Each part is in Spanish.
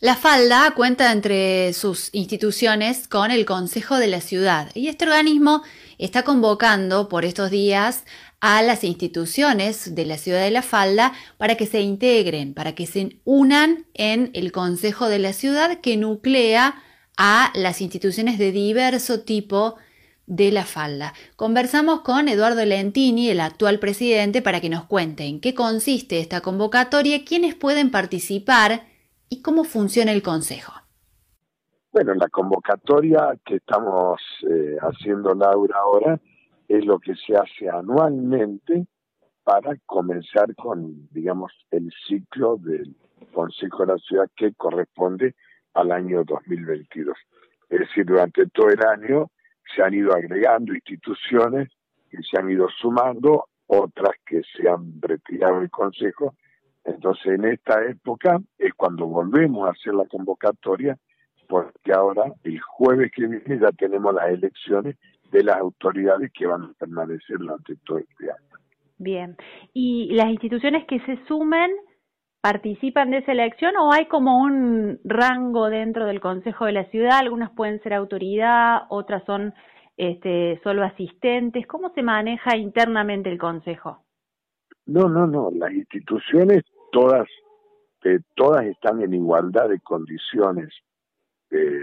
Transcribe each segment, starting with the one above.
La Falda cuenta entre sus instituciones con el Consejo de la Ciudad y este organismo está convocando por estos días a las instituciones de la ciudad de La Falda para que se integren, para que se unan en el Consejo de la Ciudad que nuclea a las instituciones de diverso tipo de La Falda. Conversamos con Eduardo Lentini, el actual presidente, para que nos cuente en qué consiste esta convocatoria, quiénes pueden participar y cómo funciona el Consejo. Bueno, la convocatoria que estamos eh, haciendo Laura ahora es lo que se hace anualmente para comenzar con, digamos, el ciclo del Consejo de la Ciudad que corresponde al año 2022. Es decir, durante todo el año se han ido agregando instituciones que se han ido sumando, otras que se han retirado del Consejo. Entonces, en esta época es cuando volvemos a hacer la convocatoria, porque ahora, el jueves que viene, ya tenemos las elecciones de las autoridades que van a permanecer durante todo este año. Bien. ¿Y las instituciones que se sumen participan de esa elección o hay como un rango dentro del Consejo de la Ciudad? Algunas pueden ser autoridad, otras son este, solo asistentes. ¿Cómo se maneja internamente el Consejo? No, no, no. Las instituciones todas, todas están en igualdad de condiciones.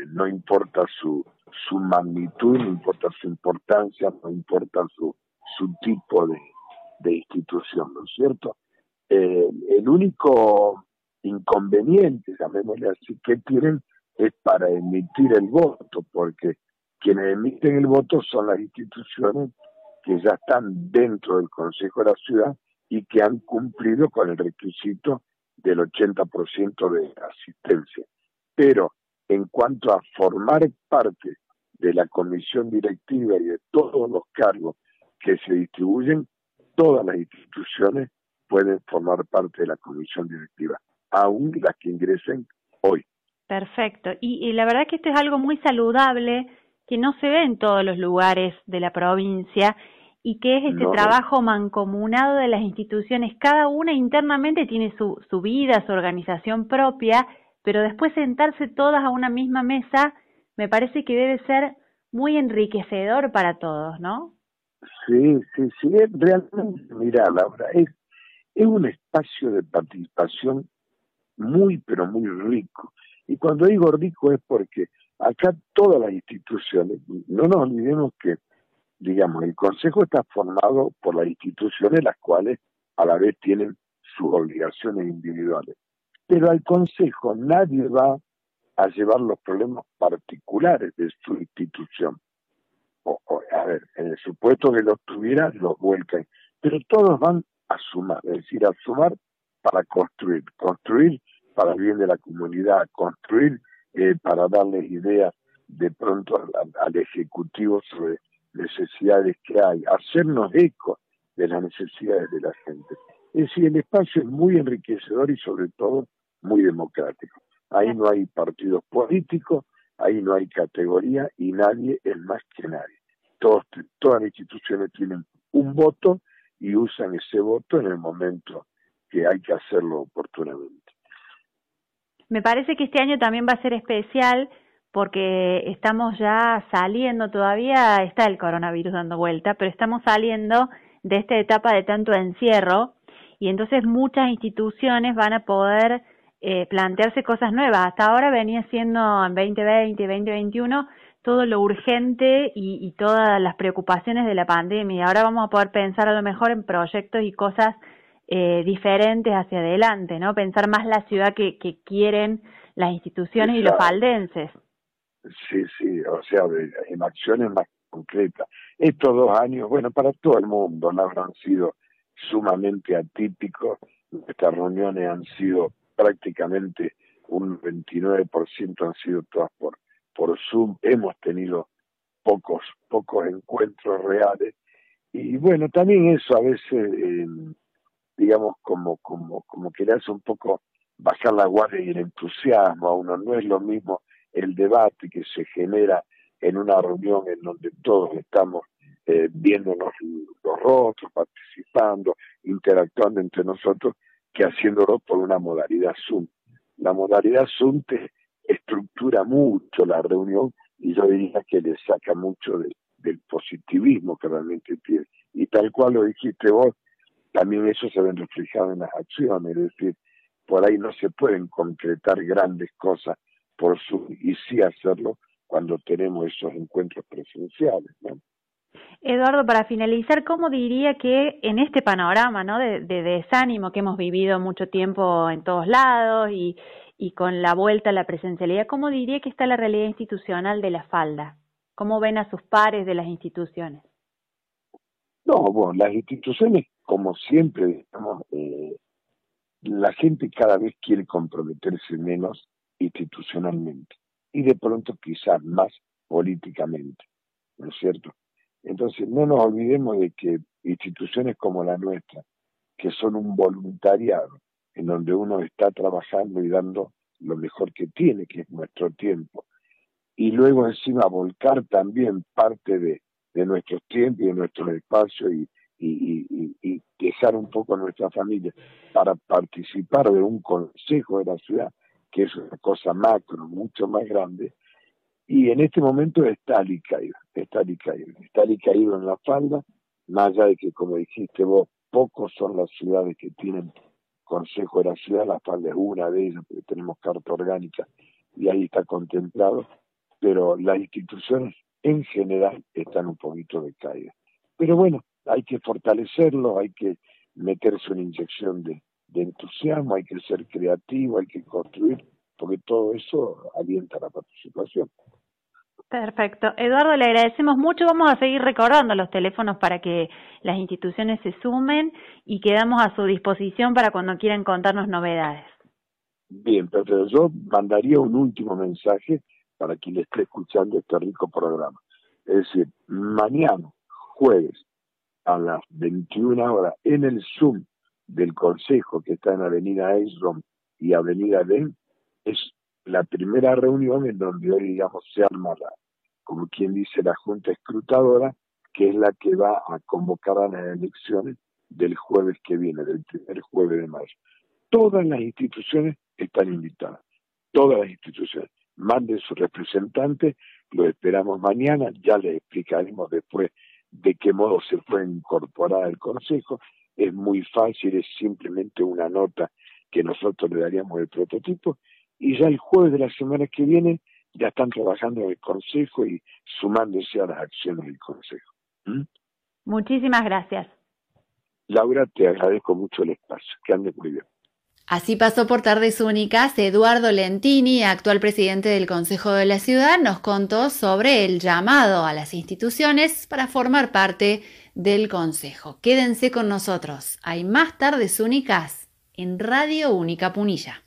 No importa su su magnitud, no importa su importancia, no importa su, su tipo de, institución, ¿no es cierto? Eh, el único inconveniente, llamémosle así, que tienen es para emitir el voto, porque quienes emiten el voto son las instituciones que ya están dentro del Consejo de la Ciudad y que han cumplido con el requisito del 80% de asistencia. Pero en cuanto a formar parte de la comisión directiva y de todos los cargos que se distribuyen, todas las instituciones pueden formar parte de la comisión directiva, aún las que ingresen hoy. Perfecto. Y, la verdad que esto es algo muy saludable que no se ve en todos los lugares de la provincia y que es este trabajo mancomunado de las instituciones. Cada una internamente tiene su, su vida, su organización propia, pero después sentarse todas a una misma mesa me parece que debe ser muy enriquecedor para todos, ¿no? Sí, sí, sí, realmente, mira, Laura, es, es un espacio de participación muy, pero muy rico. Y cuando digo rico es porque acá todas las instituciones, no nos olvidemos que, digamos, el Consejo está formado por las instituciones las cuales a la vez tienen sus obligaciones individuales. Pero al Consejo nadie va a llevar los problemas particulares de su institución. O, a ver, en el supuesto que los tuviera, los vuelcan. Pero todos van a sumar, es decir, a sumar para construir, construir para el bien de la comunidad, construir eh, para darles ideas de pronto al, Ejecutivo sobre necesidades que hay, hacernos eco de las necesidades de la gente. Es decir, el espacio es muy enriquecedor y sobre todo muy democrático. Ahí no hay partidos políticos, ahí no hay categoría y nadie es más que nadie. todas las instituciones tienen un voto y usan ese voto en el momento que hay que hacerlo oportunamente. Me parece que este año también va a ser especial porque estamos ya saliendo, todavía está el coronavirus dando vuelta, pero estamos saliendo de esta etapa de tanto encierro y entonces muchas instituciones van a poder eh, plantearse cosas nuevas. Hasta ahora venía siendo en 2020, 2021 todo lo urgente y, todas las preocupaciones de la pandemia. Ahora vamos a poder pensar a lo mejor en proyectos y cosas eh, diferentes hacia adelante, ¿no? Pensar más la ciudad que, quieren las instituciones y los faldenses. Sí, sí, o sea, en acciones más concretas. Estos dos años, bueno, para todo el mundo, no habrán sido sumamente atípicos. Estas reuniones han sido prácticamente un 29% han sido todas por, por Zoom. Hemos tenido pocos, pocos encuentros reales. Y bueno, también eso a veces, eh, digamos, como, como, como que le hace un poco bajar la guardia y el entusiasmo a uno. No es lo mismo el debate que se genera en una reunión en donde todos estamos eh, viéndonos los rostros, participando, interactuando entre nosotros, que haciéndolo por una modalidad Zoom. la modalidad Zoom te estructura mucho la reunión y yo diría que le saca mucho del positivismo que realmente tiene. Y tal cual lo dijiste vos, también eso se ve reflejado en las acciones, es decir, por ahí no se pueden concretar grandes cosas por su y sí hacerlo cuando tenemos esos encuentros presenciales. ¿no? Eduardo, para finalizar, ¿cómo diría que en este panorama ¿no? de, desánimo que hemos vivido mucho tiempo en todos lados y, y con la vuelta a la presencialidad, ¿cómo diría que está la realidad institucional de la falda? ¿Cómo ven a sus pares de las instituciones? No, bueno, las instituciones, como siempre, digamos, eh, la gente cada vez quiere comprometerse menos institucionalmente y de pronto quizás más políticamente, ¿no es cierto? Entonces no nos olvidemos de que instituciones como la nuestra, que son un voluntariado, en donde uno está trabajando y dando lo mejor que tiene, que es nuestro tiempo, y luego encima volcar también parte de, de nuestros tiempos y de nuestros espacios y, y, y, dejar un poco a nuestra familia para participar de un consejo de la ciudad, que es una cosa macro, mucho más grande, y en este momento está alicaído, está alicaído, está alicaído en la falda, más allá de que, como dijiste vos, pocos son las ciudades que tienen consejo de la ciudad, la falda es una de ellas, porque tenemos carta orgánica y ahí está contemplado, pero las instituciones en general están un poquito decaídas. Pero bueno, hay que fortalecerlo, hay que meterse una inyección de, entusiasmo, hay que ser creativo, hay que construir, porque todo eso alienta la participación. Perfecto. Eduardo, le agradecemos mucho. Vamos a seguir recordando los teléfonos para que las instituciones se sumen y quedamos a su disposición para cuando quieran contarnos novedades. Bien, pero yo mandaría un último mensaje para quien esté escuchando este rico programa. Es decir, mañana, jueves, a las 21 horas, en el Zoom del Consejo que está en Avenida Eisrom y Avenida Den, es la primera reunión en donde hoy, digamos, se arma la, como quien dice, la Junta Escrutadora, que es la que va a convocar a las elecciones del jueves que viene, del primer jueves de mayo. Todas las instituciones están invitadas, todas las instituciones. Manden su representante, lo esperamos mañana, ya les explicaremos después de qué modo se puede incorporar al Consejo. Es muy fácil, es simplemente una nota que nosotros le daríamos el prototipo y ya el jueves de la semana que viene ya están trabajando en el Consejo y sumándose a las acciones del Consejo. ¿Mm? Muchísimas gracias. Laura, te agradezco mucho el espacio. Que ande muy bien. Así pasó por tardes únicas. Eduardo Lentini, actual presidente del Consejo de la Ciudad, nos contó sobre el llamado a las instituciones para formar parte del Consejo. Quédense con nosotros. Hay más tardes únicas en Radio Única Punilla.